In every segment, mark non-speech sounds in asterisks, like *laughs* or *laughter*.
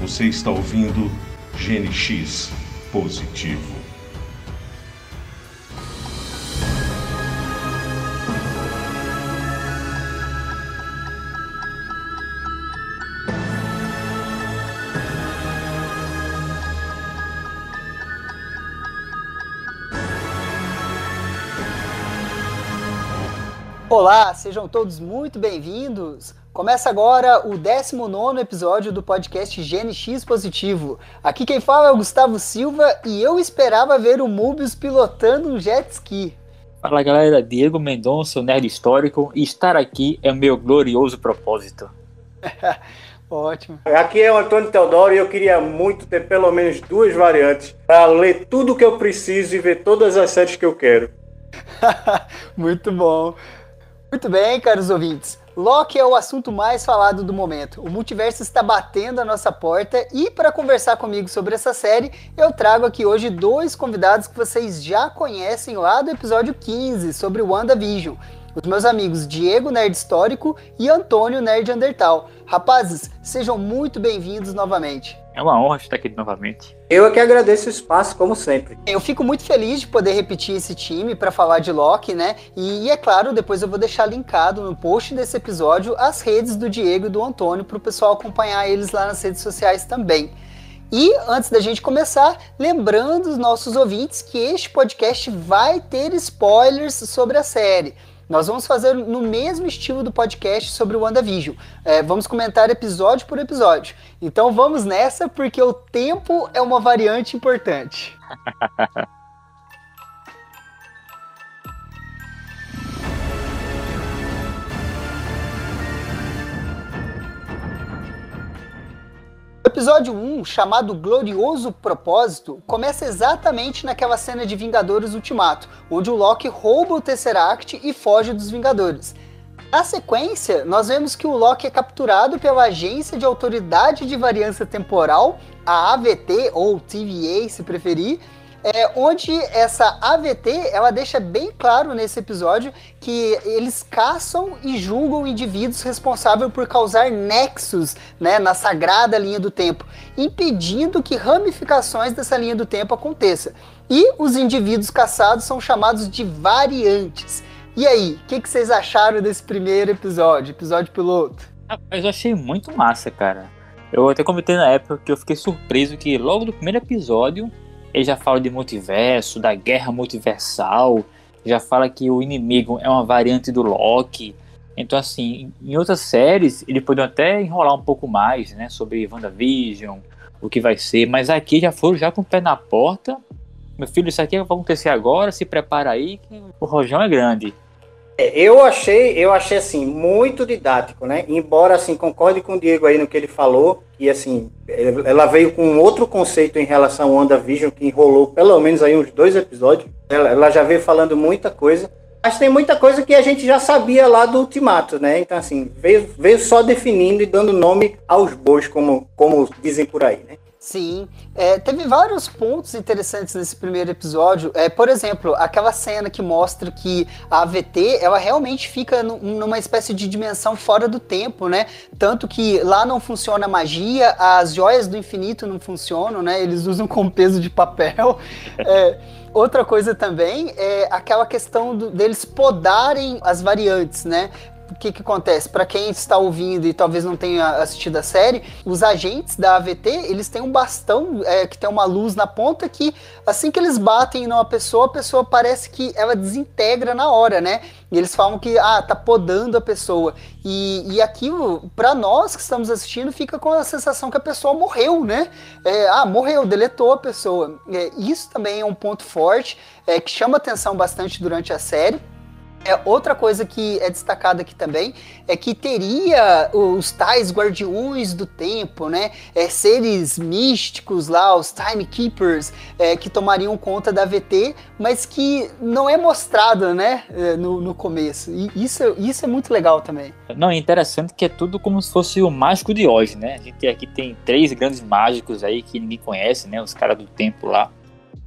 Você está ouvindo GNX Positivo. Olá, sejam todos muito bem-vindos. Começa agora o 19 episódio do podcast GNX Positivo. Aqui quem fala é o Gustavo Silva e eu esperava ver o Mubius pilotando um jet ski. Fala galera, Diego Mendonça, o nerd histórico, e estar aqui é o meu glorioso propósito. *laughs* Ótimo. Aqui é o Antônio Teodoro e eu queria muito ter pelo menos duas variantes para ler tudo que eu preciso e ver todas as séries que eu quero. *laughs* muito bom. Muito bem, caros ouvintes. Loki é o assunto mais falado do momento. O multiverso está batendo a nossa porta e para conversar comigo sobre essa série, eu trago aqui hoje dois convidados que vocês já conhecem lá do episódio 15 sobre o WandaVision. Os meus amigos Diego Nerd Histórico e Antônio Nerd Undertal. Rapazes, sejam muito bem-vindos novamente. É uma honra estar aqui novamente. Eu é que agradeço o espaço, como sempre. Eu fico muito feliz de poder repetir esse time para falar de Loki, né? E, é claro, depois eu vou deixar linkado no post desse episódio as redes do Diego e do Antônio para o pessoal acompanhar eles lá nas redes sociais também. E antes da gente começar, lembrando os nossos ouvintes que este podcast vai ter spoilers sobre a série. Nós vamos fazer no mesmo estilo do podcast sobre o WandaVision. É, vamos comentar episódio por episódio. Então vamos nessa, porque o tempo é uma variante importante. *laughs* episódio 1, chamado Glorioso Propósito, começa exatamente naquela cena de Vingadores Ultimato, onde o Loki rouba o Tesseract e foge dos Vingadores. Na sequência, nós vemos que o Loki é capturado pela Agência de Autoridade de Variância Temporal, a AVT, ou TVA se preferir, é, onde essa AVT ela deixa bem claro nesse episódio que eles caçam e julgam indivíduos responsáveis por causar nexos né, na sagrada linha do tempo, impedindo que ramificações dessa linha do tempo aconteça. E os indivíduos caçados são chamados de variantes. E aí, o que, que, vocês acharam desse primeiro episódio, episódio piloto? Mas eu achei muito massa, cara. Eu até comentei na época que eu fiquei surpreso que logo no primeiro episódio ele já fala de multiverso, da guerra multiversal, já fala que o inimigo é uma variante do Loki. Então, assim, em outras séries, ele pode até enrolar um pouco mais, né, sobre WandaVision, o que vai ser, mas aqui já foram já com o pé na porta. Meu filho, isso aqui vai acontecer agora, se prepara aí, que o rojão é grande. É, eu achei, eu achei assim muito didático, né? Embora assim concorde com o Diego aí no que ele falou, e assim ela veio com outro conceito em relação ao WandaVision que enrolou pelo menos aí uns dois episódios. Ela, ela já veio falando muita coisa, mas tem muita coisa que a gente já sabia lá do Ultimato, né? Então assim veio, veio só definindo e dando nome aos bois, como como dizem por aí, né? Sim, é, teve vários pontos interessantes nesse primeiro episódio. É, por exemplo, aquela cena que mostra que a AVT ela realmente fica numa espécie de dimensão fora do tempo, né? Tanto que lá não funciona a magia, as joias do infinito não funcionam, né? Eles usam com peso de papel. É, outra coisa também é aquela questão do, deles podarem as variantes, né? O que, que acontece? Para quem está ouvindo e talvez não tenha assistido a série, os agentes da AVT eles têm um bastão é, que tem uma luz na ponta que assim que eles batem numa pessoa, a pessoa parece que ela desintegra na hora, né? E eles falam que ah, tá podando a pessoa. E, e aquilo, para nós que estamos assistindo, fica com a sensação que a pessoa morreu, né? É, ah, morreu, deletou a pessoa. É, isso também é um ponto forte é, que chama atenção bastante durante a série. É, outra coisa que é destacada aqui também é que teria os tais guardiões do tempo, né? É, seres místicos lá, os Timekeepers, é, que tomariam conta da VT, mas que não é mostrado, né? É, no, no começo. E isso, isso é muito legal também. Não, é interessante que é tudo como se fosse o mágico de hoje, né? A gente aqui tem três grandes mágicos aí que ninguém conhece, né? Os caras do tempo lá.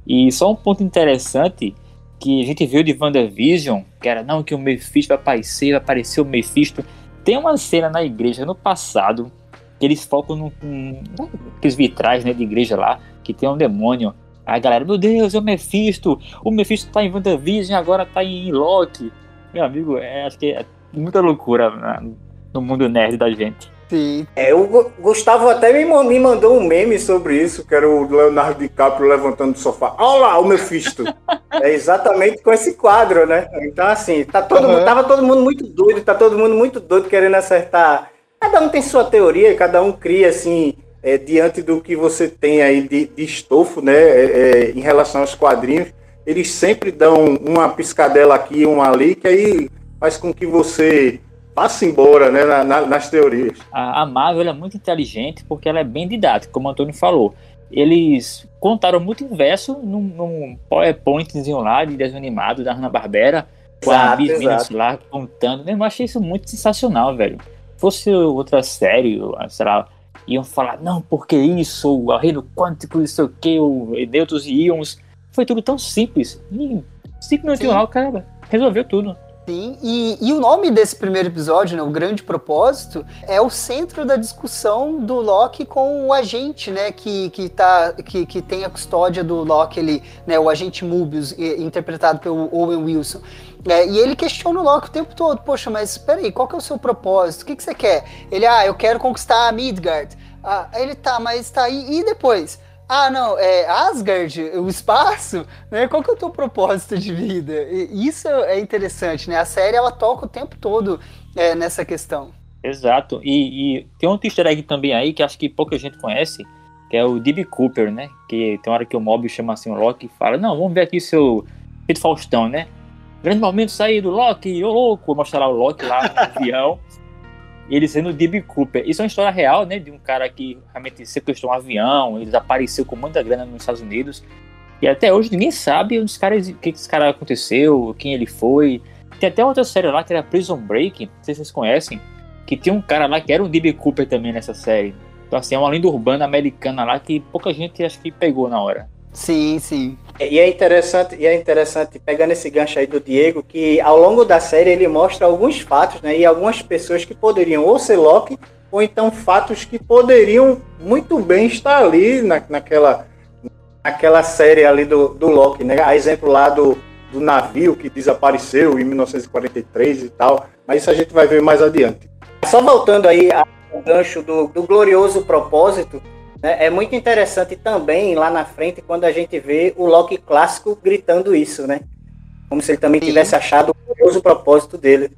E só um ponto interessante que a gente viu de WandaVision, que era não, que o Mephisto vai aparecer, vai aparecer o Mephisto. Tem uma cena na igreja no passado, que eles focam no, no, naqueles vitrais né, de igreja lá, que tem um demônio. Aí a galera, meu Deus, é o Mephisto, o Mephisto tá em WandaVision, agora tá em Loki. Meu amigo, é, acho que é muita loucura né, no mundo nerd da gente. Sim. É, o Gustavo até me, mandou um meme sobre isso, que era o Leonardo DiCaprio levantando do sofá. Olha lá, o Mephisto. é exatamente com esse quadro, né? Então, assim, tá todo uhum. mundo, tava todo mundo muito doido, tá todo mundo muito doido querendo acertar. Cada um tem sua teoria, cada um cria, assim, é, diante do que você tem aí de, de estofo, né, é, é, em relação aos quadrinhos, eles sempre dão uma piscadela aqui, uma ali, que aí faz com que você passa embora né, na, na, nas teorias. A, a Marvel é muito inteligente porque ela é bem didática, como o Antônio falou. Eles contaram muito inverso num, num PowerPointzinho lá de desenho animado da Hanna-Barbera, com a Miss lá contando. Eu achei isso muito sensacional, velho. Se fosse outra série, sei lá, iam falar, não, porque isso, o reino quântico, não sei o que, o nêutrons e íons. Foi tudo tão simples. Minutos lá, o cara resolveu tudo. Sim, e, e, o nome desse primeiro episódio, né, o grande propósito, é o centro da discussão do Loki com o agente, né, que, que, tá, que, que tem a custódia do Loki, ele, né, o agente Mobius, interpretado pelo Owen Wilson. É, e ele questiona o Loki o tempo todo, poxa, mas peraí, qual que é o seu propósito? O que, que você quer? Ele, ah, eu quero conquistar a Midgard. Ah, ele tá, mas tá aí, e depois? Ah, não, é Asgard, o espaço, né? Qual que é o teu propósito de vida? E isso é interessante, né? A série ela toca o tempo todo é, nessa questão. Exato. E, e, tem outro easter egg também aí que acho que pouca gente conhece, que é o D.B. Cooper, né? Que tem hora que o Mobius chama assim o Loki e fala: Não, vamos ver aqui seu Pedro Faustão, né? Grande momento sair do Loki, ô louco, mostrar o Loki lá no avião ele sendo D.B. Cooper. Isso é uma história real, né? De um cara que realmente sequestrou um avião, ele desapareceu com muita grana nos Estados Unidos. E até hoje ninguém sabe onde caras, o que esse cara aconteceu, quem ele foi. Tem até outra série lá que era Prison Break, não sei se vocês conhecem, que tem um cara lá que era um D.B. Cooper também nessa série. Então, assim, é uma lenda urbana americana lá que pouca gente acho que pegou na hora. Sim, sim. E é interessante, e é interessante pegando esse gancho aí do Diego, que ao longo da série ele mostra alguns fatos, né, e algumas pessoas que poderiam ou ser Loki, ou então fatos que poderiam muito bem estar ali na, naquela, naquela série ali do, do Loki, né? A exemplo lá do, do navio que desapareceu em 1943 e tal, mas isso a gente vai ver mais adiante. Só voltando aí ao gancho do, do glorioso propósito? É muito interessante também lá na frente quando a gente vê o Loki clássico gritando isso, né? Como se ele também Sim. tivesse achado o curioso propósito dele.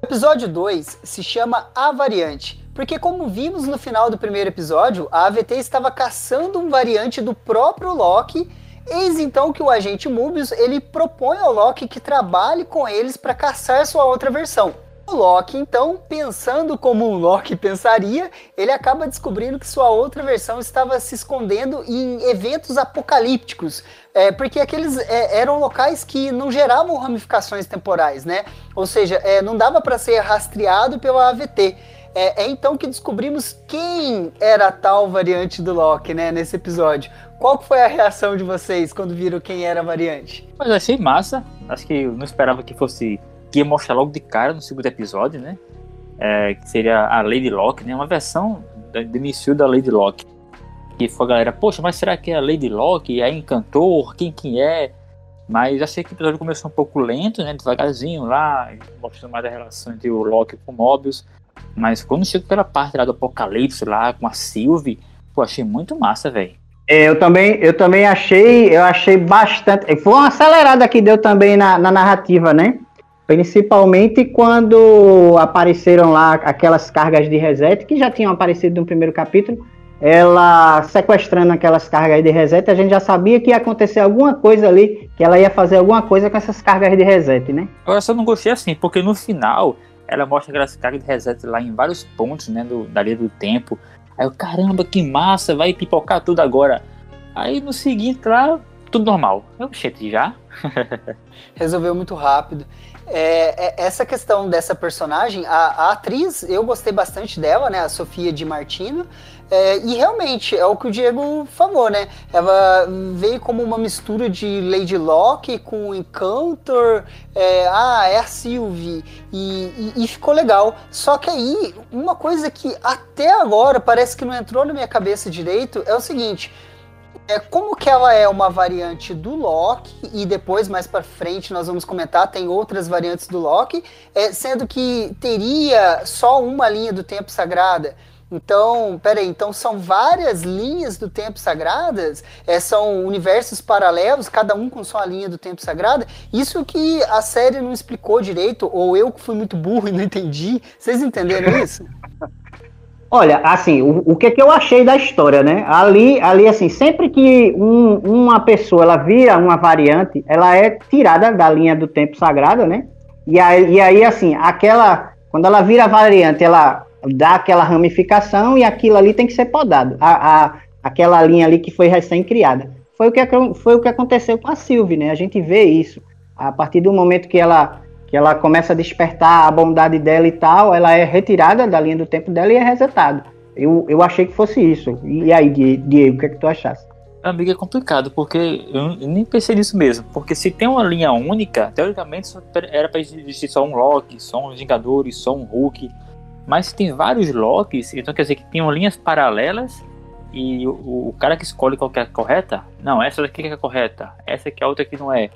O episódio 2 se chama A Variante, porque como vimos no final do primeiro episódio, a AVT estava caçando um variante do próprio Loki Eis então que o agente Mobius ele propõe ao Loki que trabalhe com eles para caçar sua outra versão. O Loki, então, pensando como um Loki pensaria, ele acaba descobrindo que sua outra versão estava se escondendo em eventos apocalípticos, é, porque aqueles é, eram locais que não geravam ramificações temporais, né? Ou seja, é, não dava para ser rastreado pela AVT. É, é, então que descobrimos quem era a tal variante do Loki, né, nesse episódio. Qual foi a reação de vocês quando viram quem era a variante? Mas eu achei massa. Acho que eu não esperava que fosse. que ia mostrar logo de cara no segundo episódio, né? É, que seria a Lady Locke, né? Uma versão do início da Lady Locke. Que foi a galera, poxa, mas será que é a Lady Locke? É Encantor? Quem quem é? Mas achei que o episódio começou um pouco lento, né? Devagarzinho lá, mostrando mais a relação entre o Loki com o Mobius. Mas quando chega pela parte lá do Apocalipse lá com a Sylvie, pô, achei muito massa, velho. É, eu também, eu também achei, eu achei bastante. Foi uma acelerada que deu também na, na narrativa, né? Principalmente quando apareceram lá aquelas cargas de reset que já tinham aparecido no primeiro capítulo. Ela sequestrando aquelas cargas de reset, a gente já sabia que ia acontecer alguma coisa ali, que ela ia fazer alguma coisa com essas cargas de reset, né? Agora só não gostei assim, porque no final ela mostra aquelas cargas de reset lá em vários pontos, né, do, da linha do tempo. Aí eu, caramba, que massa, vai pipocar tudo agora. Aí no seguinte lá, tudo normal. Eu, gente, já? *laughs* Resolveu muito rápido. É, é, essa questão dessa personagem, a, a, atriz, eu gostei bastante dela, né? A Sofia de Martino. É, e realmente, é o que o Diego falou, né? Ela veio como uma mistura de Lady Locke com Encounter, é, ah, é a Sylvie, e, e, e, ficou legal. Só que aí, uma coisa que até agora parece que não entrou na minha cabeça direito é o seguinte é, como que ela é uma variante do Loki, e depois, mais para frente, nós vamos comentar, tem outras variantes do Loki, é, sendo que teria só uma linha do tempo sagrada. Então, peraí, então são várias linhas do tempo sagradas, é, são universos paralelos, cada um com sua linha do tempo sagrada. Isso que a série não explicou direito, ou eu que fui muito burro e não entendi. Vocês entenderam *laughs* isso? Olha, assim, o, o que, que eu achei da história, né? Ali, ali assim, sempre que um, uma pessoa ela vira uma variante, ela é tirada da linha do tempo sagrado, né? E aí, e aí assim, aquela. Quando ela vira variante, ela dá aquela ramificação e aquilo ali tem que ser podado. A, a, aquela linha ali que foi recém-criada. Foi o, que, foi o que aconteceu com a Sylvie, né? A gente vê isso. A partir do momento que ela que ela começa a despertar a bondade dela e tal, ela é retirada da linha do tempo dela e é resetada. Eu, eu achei que fosse isso. E aí, Diego, o que é que tu achaste? Amigo, é complicado, porque eu nem pensei nisso mesmo. Porque se tem uma linha única, teoricamente era para existir só um Loki, só um Vingadores, só um Hulk. Mas tem vários Lokis, então quer dizer que tem linhas paralelas e o, o cara que escolhe qual que é a correta, não, essa daqui que é a correta, essa aqui é a outra que não é.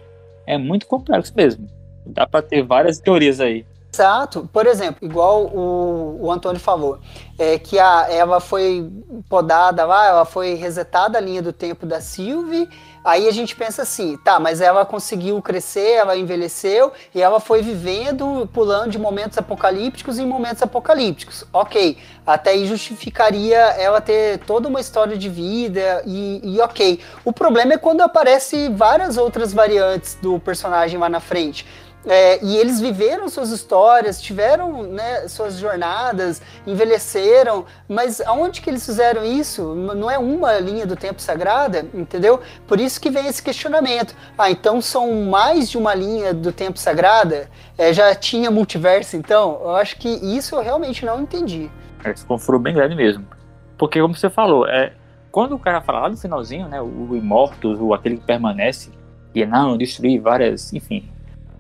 É muito complexo mesmo. Dá para ter várias teorias aí. Exato. Por exemplo, igual o, o Antônio falou, é que a Eva foi podada lá, ela foi resetada a linha do tempo da Sylvie. Aí a gente pensa assim, tá, mas ela conseguiu crescer, ela envelheceu e ela foi vivendo, pulando de momentos apocalípticos em momentos apocalípticos. Ok, até aí justificaria ela ter toda uma história de vida e, e ok. O problema é quando aparece várias outras variantes do personagem lá na frente. É, e eles viveram suas histórias, tiveram né, suas jornadas, envelheceram, mas aonde que eles fizeram isso? Não é uma linha do tempo sagrada, entendeu? Por isso que vem esse questionamento. Ah, então são mais de uma linha do tempo sagrada? É, já tinha multiverso, então? Eu acho que isso eu realmente não entendi. Esse confuro bem grande mesmo. Porque, como você falou, é, quando o cara fala lá no finalzinho, né, o, o o aquele que permanece, e não, destruir várias, enfim,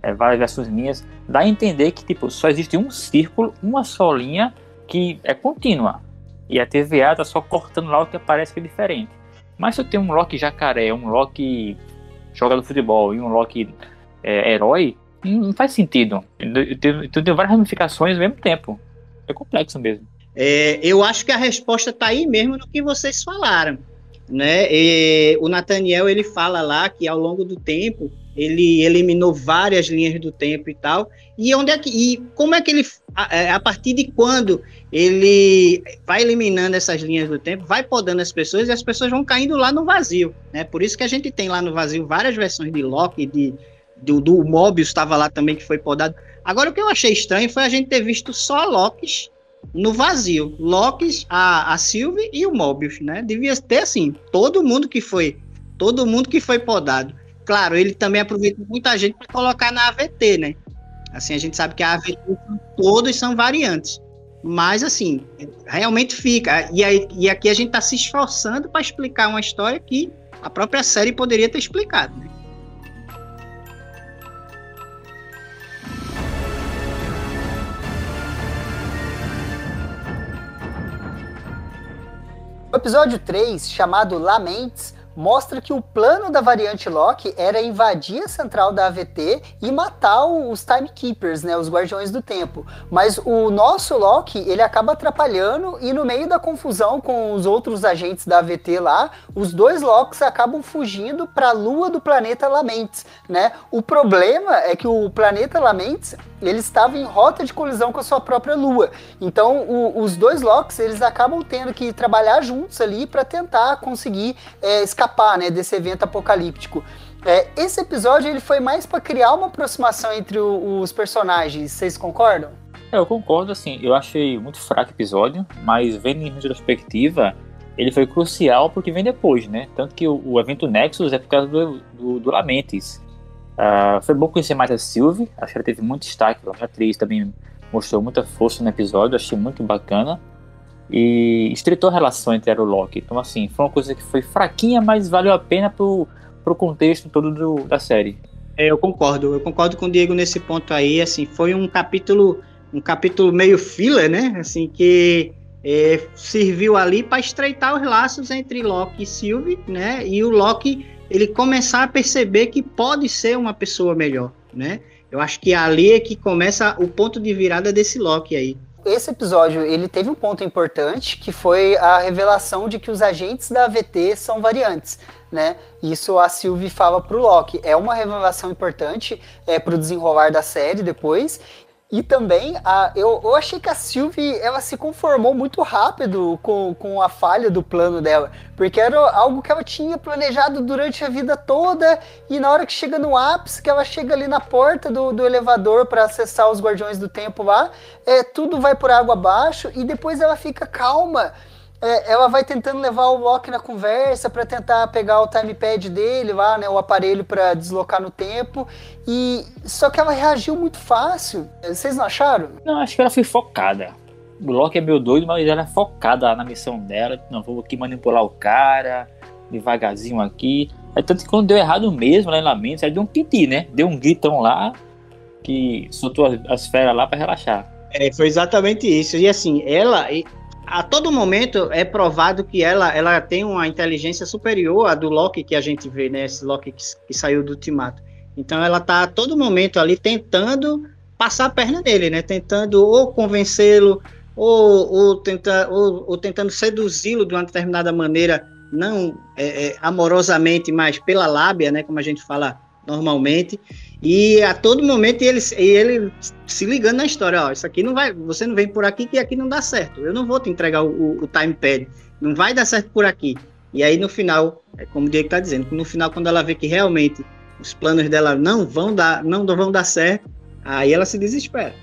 é, várias versões minhas, dá a entender que tipo, só existe um círculo, uma só linha que é contínua. E a TVA tá só cortando lá o que aparece que é diferente. Mas se eu tenho um Loki jacaré, um Loki jogador de futebol e um Loki é, herói, não faz sentido. Eu tenho várias ramificações ao mesmo tempo. É complexo mesmo. É, eu acho que a resposta está aí mesmo no que vocês falaram. Né? E o Nathaniel ele fala lá que ao longo do tempo ele eliminou várias linhas do tempo e tal. E onde é que e como é que ele a, é, a, partir de quando ele vai eliminando essas linhas do tempo, vai podando as pessoas e as pessoas vão caindo lá no vazio, né? Por isso que a gente tem lá no vazio várias versões de Loki, de do, do Mobius estava lá também que foi podado. Agora o que eu achei estranho foi a gente ter visto só Lokis no vazio, Lokis, a, a Sylvie e o Mobius, né? Devia ter assim, todo mundo que foi, todo mundo que foi podado Claro, ele também aproveita muita gente para colocar na AVT, né? Assim, a gente sabe que a AVT todos são variantes. Mas, assim, realmente fica. E, aí, e aqui a gente está se esforçando para explicar uma história que a própria série poderia ter explicado, né? O episódio 3, chamado Lamentes, mostra que o plano da variante Loki era invadir a central da AVT e matar os Timekeepers, né, os Guardiões do Tempo. Mas o nosso Loki, ele acaba atrapalhando e no meio da confusão com os outros agentes da AVT lá, os dois Locks acabam fugindo para a lua do planeta Lamentes, né? O problema é que o planeta Lamentes, ele estava em rota de colisão com a sua própria lua. Então, o, os dois Locks, eles acabam tendo que trabalhar juntos ali para tentar conseguir é, escapar né, desse evento apocalíptico. É, esse episódio ele foi mais para criar uma aproximação entre o, os personagens, vocês concordam? É, eu concordo, assim, eu achei muito fraco o episódio, mas vendo em retrospectiva, ele foi crucial porque vem depois, né? Tanto que o, o evento Nexus é por causa do, do, do Lamentes. Uh, foi bom conhecer mais a Sylvie, acho que ela teve muito destaque, a atriz também mostrou muita força no episódio, achei muito bacana. e estreitou a relação entre ela e o Loki. Então, assim, foi uma coisa que foi fraquinha, mas valeu a pena pro, pro contexto todo do, da série. É, eu concordo, eu concordo com o Diego nesse ponto aí, assim, foi um capítulo, um capítulo meio filler, né, assim, que é, serviu ali para estreitar os laços entre Loki e Sylvie, né, e o Loki, ele começar a perceber que pode ser uma pessoa melhor, né, eu acho que ali é que começa o ponto de virada desse Loki aí. Esse episódio, ele teve um ponto importante, que foi a revelação de que os agentes da AVT são variantes né? Isso a Sylvie fala pro Loki. É uma revelação importante é, pro desenrolar da série depois. E também, a, eu, eu achei que a Sylvie ela se conformou muito rápido com, com a falha do plano dela. Porque era algo que ela tinha planejado durante a vida toda. E na hora que chega no ápice, que ela chega ali na porta do, do elevador para acessar os Guardiões do Tempo lá, é, tudo vai por água abaixo. E depois ela fica calma é, ela vai tentando levar o Loki na conversa para tentar pegar o timepad dele lá, né, o aparelho para deslocar no tempo. E só que ela reagiu muito fácil. Vocês não acharam? Não, acho que ela foi focada. O Loki é meio doido, mas ela é focada na missão dela. Não vou aqui manipular o cara, devagarzinho aqui. É tanto que quando deu errado mesmo lá em Lamentos, ela deu um piti, né? Deu um gritão lá que soltou as, as feras lá para relaxar. É, foi exatamente isso. E assim, ela, a todo momento é provado que ela, ela tem uma inteligência superior à do Loki que a gente vê, né? Esse Loki que, que saiu do Ultimato. Então ela tá a todo momento ali tentando passar a perna nele, né? Tentando ou convencê-lo, ou, ou, tenta, ou, ou tentando seduzi-lo de uma determinada maneira, não é, é, amorosamente, mas pela lábia, né? Como a gente fala normalmente. E a todo momento ele, ele se ligando na história, ó, isso aqui não vai, você não vem por aqui que aqui não dá certo. Eu não vou te entregar o, o, o não vai dar certo por aqui. E aí no final, é como o Diego está dizendo, no final quando ela vê que realmente os planos dela não vão dar, não vão dar certo, aí ela se desespera.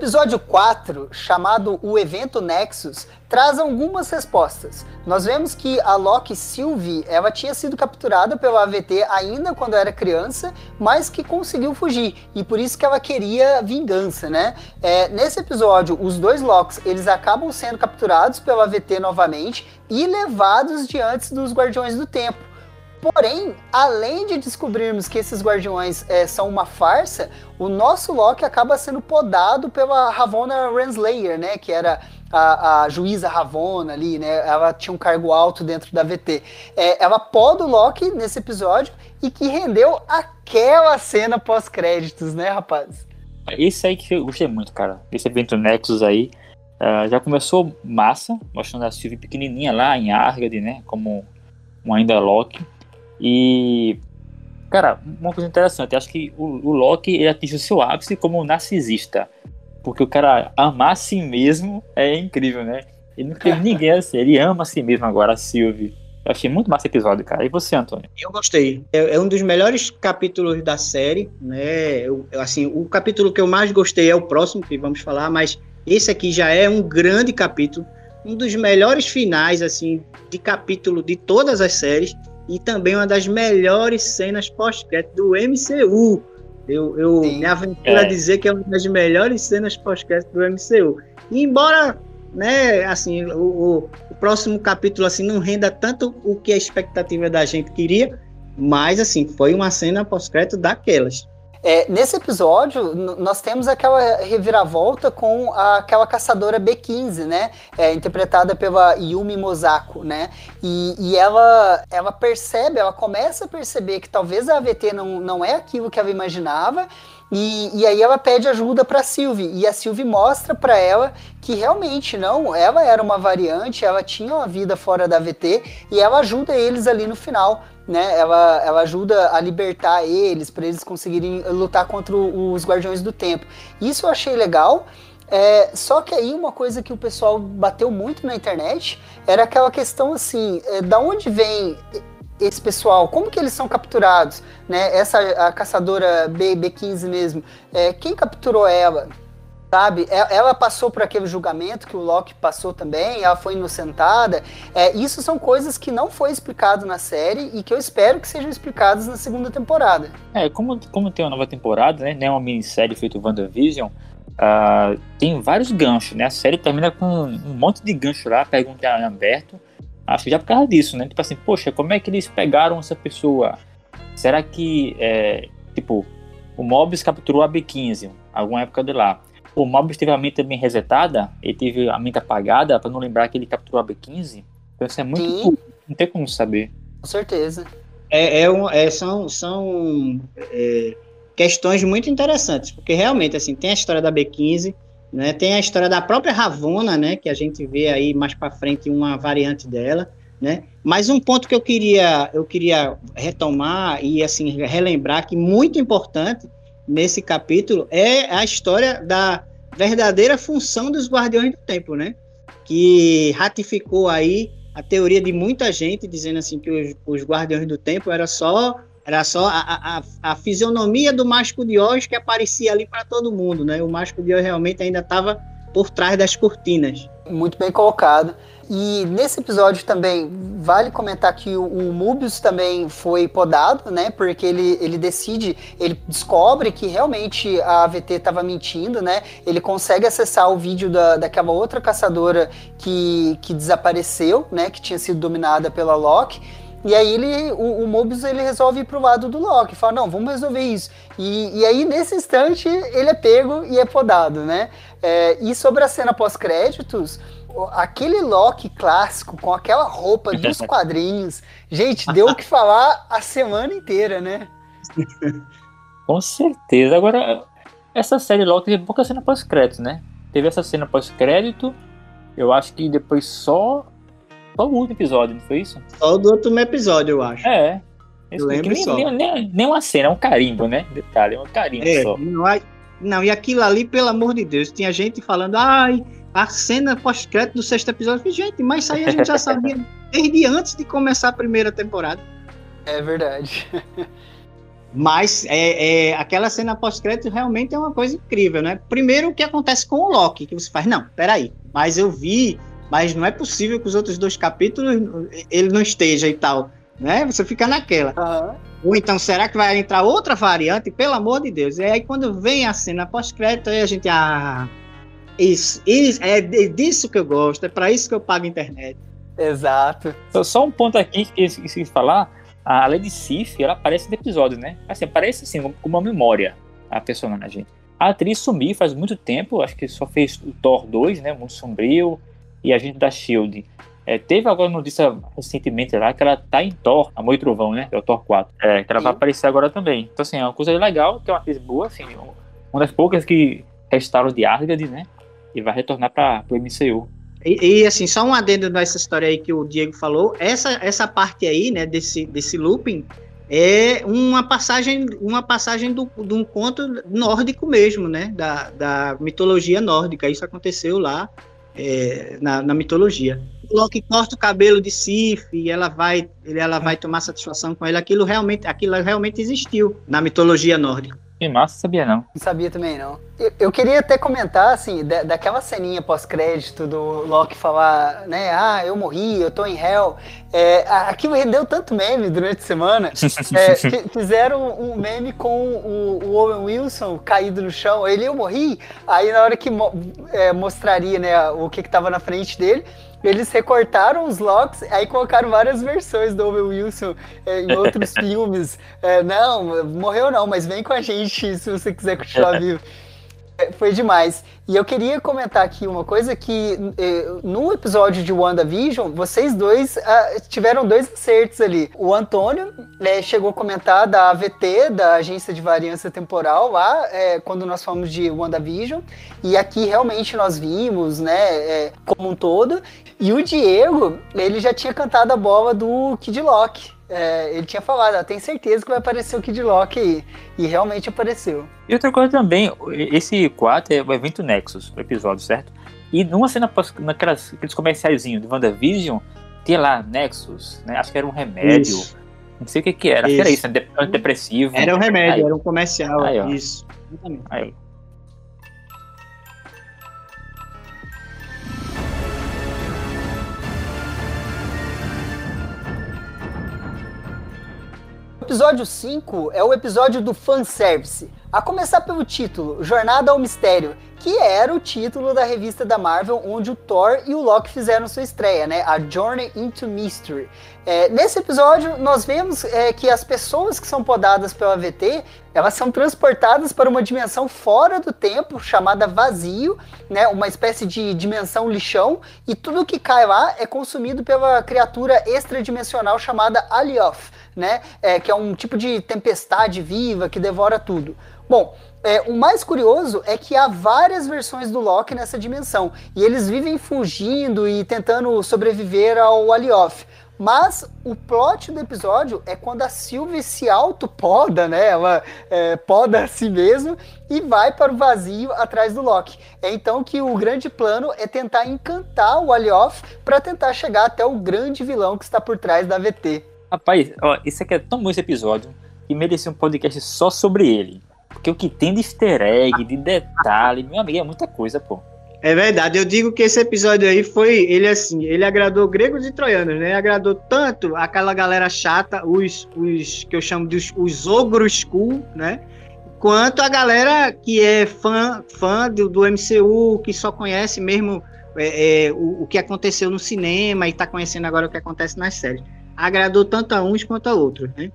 Episódio 4, chamado O Evento Nexus, traz algumas respostas. Nós vemos que a Loki Sylvie, ela tinha sido capturada pelo AVT ainda quando era criança, mas que conseguiu fugir, e por isso que ela queria vingança, né? É, nesse episódio, os dois Locks, eles acabam sendo capturados pelo AVT novamente e levados diante dos Guardiões do Tempo. Porém, além de descobrirmos que esses guardiões é, são uma farsa, o nosso Loki acaba sendo podado pela Ravonna Renslayer, né? Que era a, a, juíza Ravonna ali, né? Ela tinha um cargo alto dentro da VT. É, ela poda o Loki nesse episódio e que rendeu aquela cena pós-créditos, né, rapaz? Esse aí que eu gostei muito, cara. Esse evento Nexus aí. Uh, já começou massa, mostrando a Sylvie pequenininha lá em Argad, né? Como um ainda Loki. E, cara, uma coisa interessante, acho que o, o Loki ele atinge o seu ápice como narcisista. Porque o cara amar a si mesmo é incrível, né? Ele não teve *laughs* ninguém assim, ele ama a si mesmo agora, a Sylvie. Eu achei muito massa esse episódio, cara. E você, Antônio? Eu gostei. É, é um dos melhores capítulos da série, né? Eu, assim, o capítulo que eu mais gostei é o próximo, que vamos falar, mas esse aqui já é um grande capítulo, um dos melhores finais, assim, de capítulo de todas as séries e também uma das melhores cenas pós-crédito do MCU. Eu, eu me aventuro é. a dizer que é uma das melhores cenas pós-crédito do MCU. E embora, né, assim, o, o, próximo capítulo assim não renda tanto o que a expectativa da gente queria, mas assim, foi uma cena pós-crédito daquelas. É, nesse episódio, nós temos aquela reviravolta com a, aquela caçadora B15, né? É, interpretada pela Yumi Mosako, né? E, e, ela, ela percebe, ela começa a perceber que talvez a AVT não, não é aquilo que ela imaginava. E, e aí ela pede ajuda para Sylvie e a Sylvie mostra para ela que realmente não, ela era uma variante, ela tinha uma vida fora da AVT e ela ajuda eles ali no final né? Ela, ela ajuda a libertar eles, para eles conseguirem lutar contra os Guardiões do Tempo. Isso eu achei legal. É, só que aí uma coisa que o pessoal bateu muito na internet era aquela questão assim, é, da onde vem esse pessoal, como que eles são capturados, né? Essa a caçadora B, B15 mesmo, é, quem capturou ela? sabe? É, ela passou por aquele julgamento que o Loki passou também, ela foi inocentada. É, isso são coisas que não foi explicado na série e que eu espero que sejam explicadas na segunda temporada. É, como, como tem uma nova temporada, né? É uma minissérie feita WandaVision, uh, tem vários ganchos, né? A série termina com um monte de gancho lá, pergunta aberto. Acho que já por causa disso, né? Tipo assim, poxa, como é que eles pegaram essa pessoa? Será que, é, tipo, o Mobius capturou a B15, alguma época de lá o Mobius teve a mente também resetada, ele teve a mente apagada para não lembrar que ele capturou a B15. Então isso é muito Sim. não tem como saber. Com certeza. É, é, um, é são são é, questões muito interessantes, porque realmente assim tem a história da B15, né, tem a história da própria Ravona, né, que a gente vê aí mais para frente uma variante dela, né? Mas um ponto que eu queria eu queria retomar e assim relembrar que muito importante nesse capítulo é a história da verdadeira função dos Guardiões do Tempo, né? Que ratificou aí a teoria de muita gente dizendo assim que os, os Guardiões do Tempo era só era só a, a, a fisionomia do Mágico de Oz que aparecia ali para todo mundo, né? O Mágico de Oz realmente ainda estava por trás das cortinas. Muito bem colocado. E nesse episódio também vale comentar que o, o Mubius também foi podado, né? Porque ele, ele decide, ele descobre que realmente a AVT estava mentindo, né? Ele consegue acessar o vídeo da, daquela outra caçadora que, que desapareceu, né? Que tinha sido dominada pela Loki. E aí ele, o, o Mobius ele resolve ir pro lado do Loki, fala, não, vamos resolver isso. E, e aí, nesse instante, ele é pego e é podado, né? É, e sobre a cena pós-créditos, aquele Loki clássico com aquela roupa dos *laughs* quadrinhos, gente, deu o que falar a semana inteira, né? *laughs* Com certeza. Agora, essa série Loki teve pouca cena pós-crédito, né? Teve essa cena pós-crédito, eu acho que depois só. Só o último episódio, não foi isso? Só o do último episódio, eu acho. É. Eu lembro nem, só. Nem, nem, nem, uma cena, é um carimbo, né? Detalhe, é um carimbo é, só. Não, não, e aquilo ali, pelo amor de Deus, tinha gente falando, ai, a cena pós-crédito do sexto episódio. Gente, mas isso aí a gente já sabia *laughs* desde antes de começar a primeira temporada. É verdade. Mas é, é aquela cena pós-crédito realmente é uma coisa incrível, né? Primeiro, o que acontece com o Loki, que você faz, não, peraí, mas eu vi, mas não é possível que os outros dois capítulos ele não esteja e tal, né? Você fica naquela. Uhum. Ou então, será que vai entrar outra variante? Pelo amor de Deus. E aí, quando vem a cena pós-crédito, aí a gente, ah, isso, isso é disso que eu gosto, é para isso que eu pago a internet. Exato. Só, um ponto aqui que eu esqueci de falar, a Lady Sif, ela aparece no episódio, né? Assim, aparece assim, com uma memória, a personagem. A atriz sumiu faz muito tempo, acho que só fez o Thor 2, né? Muito sombrio, e a gente da Shield. É, teve agora notícia recentemente lá que ela tá em Thor, Amor e Trovão, né? É o Thor 4. É, que ela Sim. vai aparecer agora também. Então, assim, é uma coisa legal, que é uma atriz boa, assim, uma das poucas que restaram de Asgard, né? e vai retornar para o MCU. E, e, assim, só um adendo nessa história aí que o Diego falou, essa, essa parte aí, né, desse, desse looping, é uma passagem, uma passagem do, de um conto nórdico mesmo, né, da, da mitologia nórdica, isso aconteceu lá é, na, na, mitologia. O Loki corta o cabelo de Sif e ela vai, ela vai tomar satisfação com ele, aquilo realmente, aquilo realmente existiu na mitologia nórdica. Que massa, sabia não. Não sabia também não. Eu, eu queria até comentar, assim, da, daquela ceninha pós-crédito do Loki falar, né, ah, eu morri, eu tô em hell. É, aquilo rendeu tanto meme durante a semana. *laughs* é, fizeram um meme com o, o, Owen Wilson caído no chão. Ele, eu morri. Aí na hora que mo é, mostraria, né, o que que tava na frente dele, eles recortaram os locks, aí colocaram várias versões do Owen Wilson é, em outros *laughs* filmes. É, não, morreu não, mas vem com a gente se você quiser continuar vivo. É, foi demais. E eu queria comentar aqui uma coisa que eh, no episódio de WandaVision, vocês dois ah, tiveram dois acertos ali. O Antônio eh, chegou a comentar da AVT, da Agência de Variância Temporal, lá, eh, quando nós falamos de WandaVision. E aqui realmente nós vimos, né, como um todo. E o Diego, ele já tinha cantado a bola do Kid Lock. É, ele tinha falado, ah, tem certeza que vai aparecer o Kid Lock aí. E realmente apareceu. E outra coisa também, esse 4 é o evento Nexus, o episódio, certo? E numa cena, naquelas, aqueles comerciaizinhos do WandaVision, tinha lá Nexus, né? Acho que era um remédio. Isso. Não sei o que que era. Acho que era isso, né? antidepressivo. Era um remédio, aí. era um comercial. Aí, isso. Aí. Episódio 5 é o episódio do fanservice. A começar pelo título, Jornada ao Mistério, que era o título da revista da Marvel onde o Thor e o Loki fizeram sua estreia, né? A Journey into Mystery. É, nesse episódio, nós vemos é, que as pessoas que são podadas pela VT, elas são transportadas para uma dimensão fora do tempo, chamada vazio, né? Uma espécie de dimensão lixão, e tudo que cai lá é consumido pela criatura extradimensional chamada Alioth, né? É, que é um tipo de tempestade viva que devora tudo. Bom, é, o mais curioso é que há várias versões do Loki nessa dimensão. E eles vivem fugindo e tentando sobreviver ao Alioth. Mas o plot do episódio é quando a Sylvie se autopoda, né? Ela é, poda a si mesma e vai para o vazio atrás do Loki. É então que o grande plano é tentar encantar o Alioth para tentar chegar até o grande vilão que está por trás da VT. Rapaz, ó, isso aqui é tão bom esse episódio que merecia um podcast só sobre ele. Porque o que tem de easter egg, de detalhe, meu amigo, é muita coisa, pô. É verdade, eu digo que esse episódio aí foi, ele assim, ele agradou gregos e troianos, né? Agradou tanto aquela galera chata, os, os que eu chamo de os, os ogros cool, né? Quanto a galera que é fã, fã do, do MCU, que só conhece mesmo é, é, o, o, que aconteceu no cinema e tá conhecendo agora o que acontece nas séries. Agradou tanto a uns quanto a outros, né?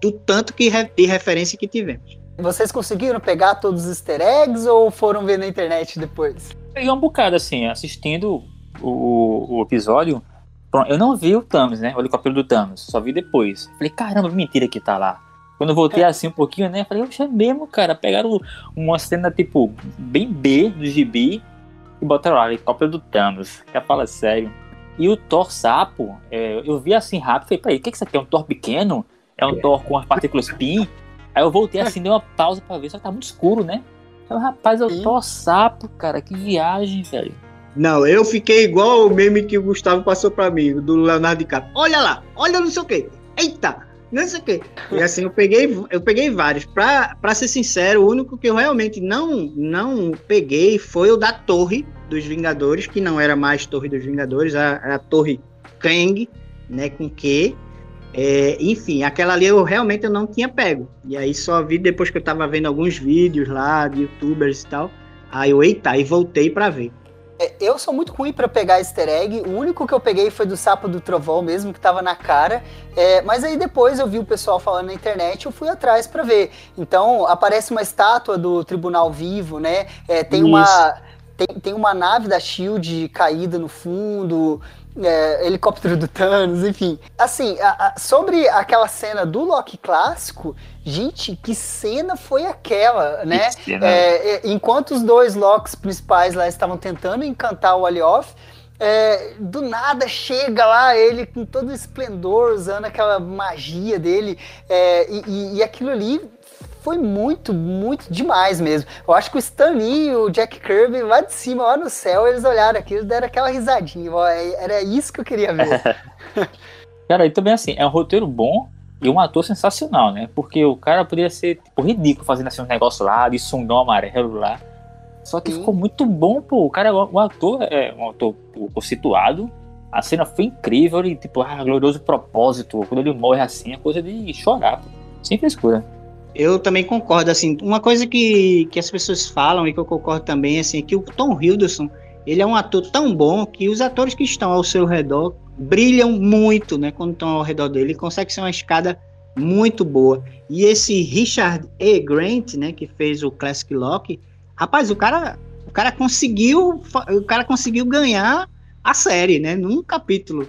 Do tanto que de referência que tivemos. Vocês conseguiram pegar todos os easter eggs ou foram ver na internet depois? Peguei um bocado, assim, assistindo o, o episódio. Eu não vi o Thanos, né? O helicóptero do Thanos, só vi depois. Falei, caramba, mentira que tá lá. Quando eu voltei assim um pouquinho, né? Falei, oxe, é mesmo, cara. Pegaram uma cena, tipo, bem B do gibi e botaram lá, helicóptero do Thanos. Que fala sério. E o Thor sapo, é, eu vi assim rápido, falei, peraí, o que, que isso aqui é? Um Thor pequeno? É um Thor com as partículas *laughs* PIN? Aí eu voltei assim, dei uma pausa pra ver, só que tá muito escuro, né? Rapaz, eu tô sapo, cara, que viagem, velho. Não, eu fiquei igual o meme que o Gustavo passou pra mim, do Leonardo DiCaprio. Olha lá, olha não sei o quê. Eita, não sei o quê. E assim, eu peguei, eu peguei vários. Pra, pra ser sincero, o único que eu realmente não, não peguei foi o da Torre dos Vingadores, que não era mais Torre dos Vingadores, era a Torre Kang, né, com Q. É, enfim, aquela ali eu realmente eu não tinha pego. E aí só vi depois que eu tava vendo alguns vídeos lá de youtubers e tal. Aí eu, eita, e voltei para ver. É, eu sou muito ruim para pegar easter egg. O único que eu peguei foi do sapo do trovão mesmo, que tava na cara. É, mas aí depois eu vi o pessoal falando na internet eu fui atrás para ver. Então aparece uma estátua do Tribunal Vivo, né? É, tem Isso. uma. Tem, tem uma nave da Shield caída no fundo é, helicóptero do Thanos, enfim. Assim, a, a, sobre aquela cena do Loki clássico, gente, que cena foi aquela, né? É, é, enquanto os dois Locks principais lá estavam tentando encantar o Alioth, é, do nada chega lá ele com todo o esplendor, usando aquela magia dele, é, e, e, aquilo ali foi muito, muito demais mesmo. Eu acho que o Stan Lee e o Jack Kirby lá de cima, lá no céu, eles olharam aquilo e deram aquela risadinha. É, era isso que eu queria ver. *laughs* cara, e também assim, é um roteiro bom e um ator sensacional, né? Porque o cara poderia ser tipo, ridículo fazendo assim um negócio lá, de sungão amarelo lá. Só que Sim. ficou muito bom, pô. O cara, o ator é um ator situado. A cena foi incrível e, tipo, ah, glorioso propósito. Quando ele morre assim, é coisa de chorar, pô. Sem frescura. Eu também concordo, assim, uma coisa que, que as pessoas falam e que eu concordo também, assim, é que o Tom Hiddleston, ele é um ator tão bom que os atores que estão ao seu redor brilham muito, né, quando estão ao redor dele, ele consegue ser uma escada muito boa. E esse Richard E. Grant, né, que fez o Classic Lock, rapaz, o cara, o cara conseguiu, o cara conseguiu ganhar a série, né, num capítulo.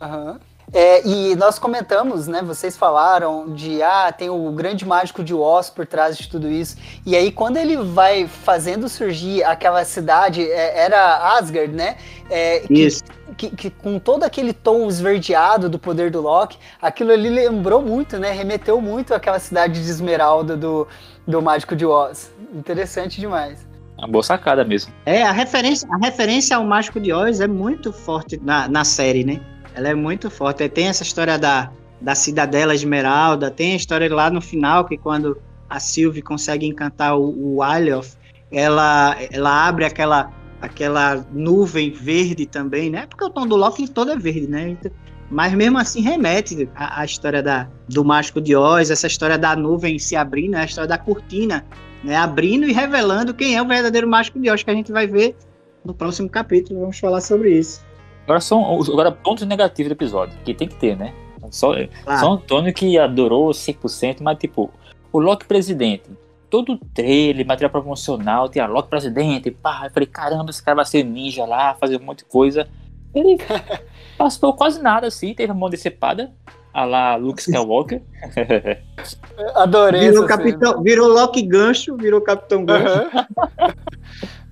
Aham. É, e nós comentamos, né? Vocês falaram de ah, tem o grande mágico de Oz por trás de tudo isso. E aí, quando ele vai fazendo surgir aquela cidade, é, era Asgard, né? É, isso. Que, que, que, com todo aquele tom esverdeado do poder do Loki, aquilo ali lembrou muito, né? Remeteu muito àquela cidade de Esmeralda do, do Mágico de Oz. Interessante demais. Uma boa sacada mesmo. É, a referência, a referência ao Mágico de Oz é muito forte na, na série, né? Ela é muito forte. Tem essa história da, da Cidadela Esmeralda, tem a história lá no final, que quando a Sylvie consegue encantar o, o Alioth, ela, ela abre aquela, aquela nuvem verde também, né? Porque o tom do Loki todo é verde, né? mas mesmo assim remete à, à história da, do Mágico de Oz, essa história da nuvem se abrindo, a história da cortina né, abrindo e revelando quem é o verdadeiro Mágico de Oz, que a gente vai ver no próximo capítulo. Vamos falar sobre isso. Agora são agora, pontos negativos do episódio, que tem que ter, né? Só, claro. só Antônio que adorou 100%, mas tipo, o Loki presidente, todo o trailer, material promocional, tinha Loki presidente, pá, eu falei, caramba, esse cara vai ser ninja lá, fazer um monte de coisa. Ele *laughs* passou quase nada assim, teve a mão decepada, a lá Luke Skywalker. Adorei virou capitão, Virou Loki gancho, virou Capitão Gancho.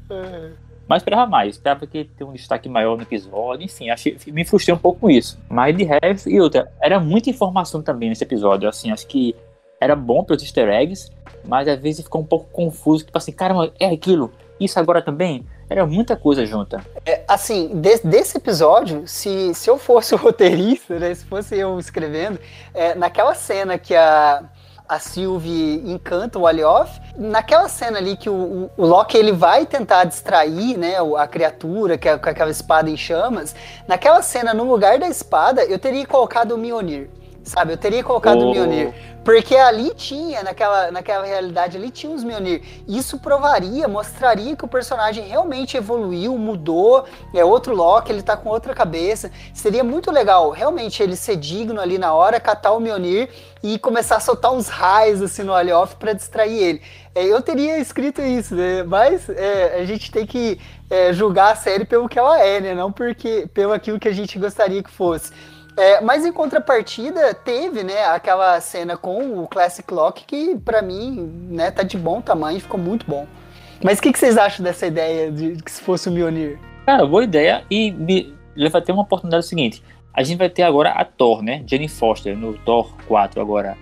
Uhum. *laughs* Mas esperava mais, esperava que ter um destaque maior no episódio, enfim, achei, me frustrei um pouco com isso. Mas de resto, e outra, era muita informação também nesse episódio, assim, acho que era bom pelos easter eggs, mas às vezes ficou um pouco confuso, tipo assim, caramba, é aquilo, isso agora também? Era muita coisa junta. É, assim, de, desse episódio, se, se eu fosse o *laughs* roteirista, né, se fosse eu escrevendo, é, naquela cena que a, a Sylvie encanta o Alioth, naquela cena ali que o, o, Loki ele vai tentar distrair né, a criatura que é, com aquela espada em chamas, naquela cena, no lugar da espada, eu teria colocado o Mionir sabe? Eu teria colocado oh. o Mjolnir. Porque ali tinha, naquela, naquela realidade, ali tinha os Mjolnir. Isso provaria, mostraria que o personagem realmente evoluiu, mudou, é outro Loki, ele tá com outra cabeça. Seria muito legal, realmente, ele ser digno ali na hora, catar o Mjolnir e começar a soltar uns raios assim no Alioth para distrair ele. É, eu teria escrito isso, né? Mas é, a gente tem que é, julgar a série pelo que ela é, né? Não porque, pelo aquilo que a gente gostaria que fosse. É, mas em contrapartida, teve, né, aquela cena com o Classic Lock que, para mim, né, tá de bom tamanho, ficou muito bom. Mas o que, que, vocês acham dessa ideia de que se fosse o Mjolnir? Cara, boa ideia e me leva até uma oportunidade seguinte. A gente vai ter agora a Thor, né? Jenny Foster no Thor 4 agora.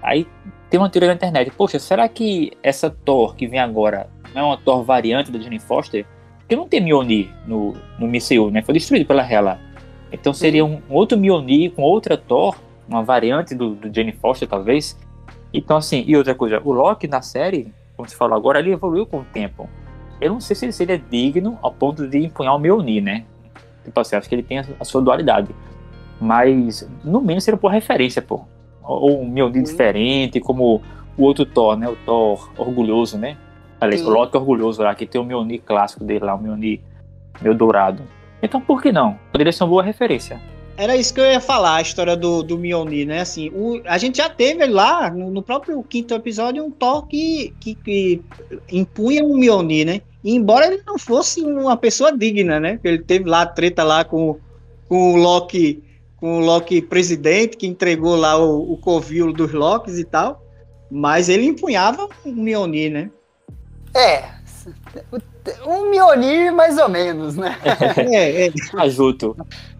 Aí tem uma teoria na internet. Poxa, será que essa Thor que vem agora não é uma Thor variante da Jenny Foster? Porque não tem Mjolnir no, no MCU, né? Foi destruído pela Hela. Então seria um, outro Mjolnir com outra Thor, uma variante do, do Jane Foster, talvez. Então, assim, e outra coisa, o Loki na série, como você falou agora, ele evoluiu com o tempo. Eu não sei se ele seria digno ao ponto de empunhar o Mjolnir, né? Tipo assim, acho que ele tem a, a sua dualidade. Mas, no mínimo, seria por referência, pô. Ou um Mjolnir diferente, como o outro Thor, né? O Thor orgulhoso, né? Aliás, o Loki orgulhoso lá, que tem o Mjolnir clássico dele lá, o Mjolnir meio dourado. Então por que não? Poderia ser uma boa referência. Era isso que eu ia falar, a história do, do Mjolnir, né? Assim, o, a gente já teve lá, no, no próprio quinto episódio, um Thor que, que, que impunha um Mjolnir, né? E embora ele não fosse uma pessoa digna, né? Ele teve lá a treta lá com, com o Loki, com o Loki presidente, que entregou lá o, o covil dos Locks e tal. Mas ele empunhava um Mjolnir, né? É, um Mionir, mais ou menos, né? é, é. *laughs* Ajuto.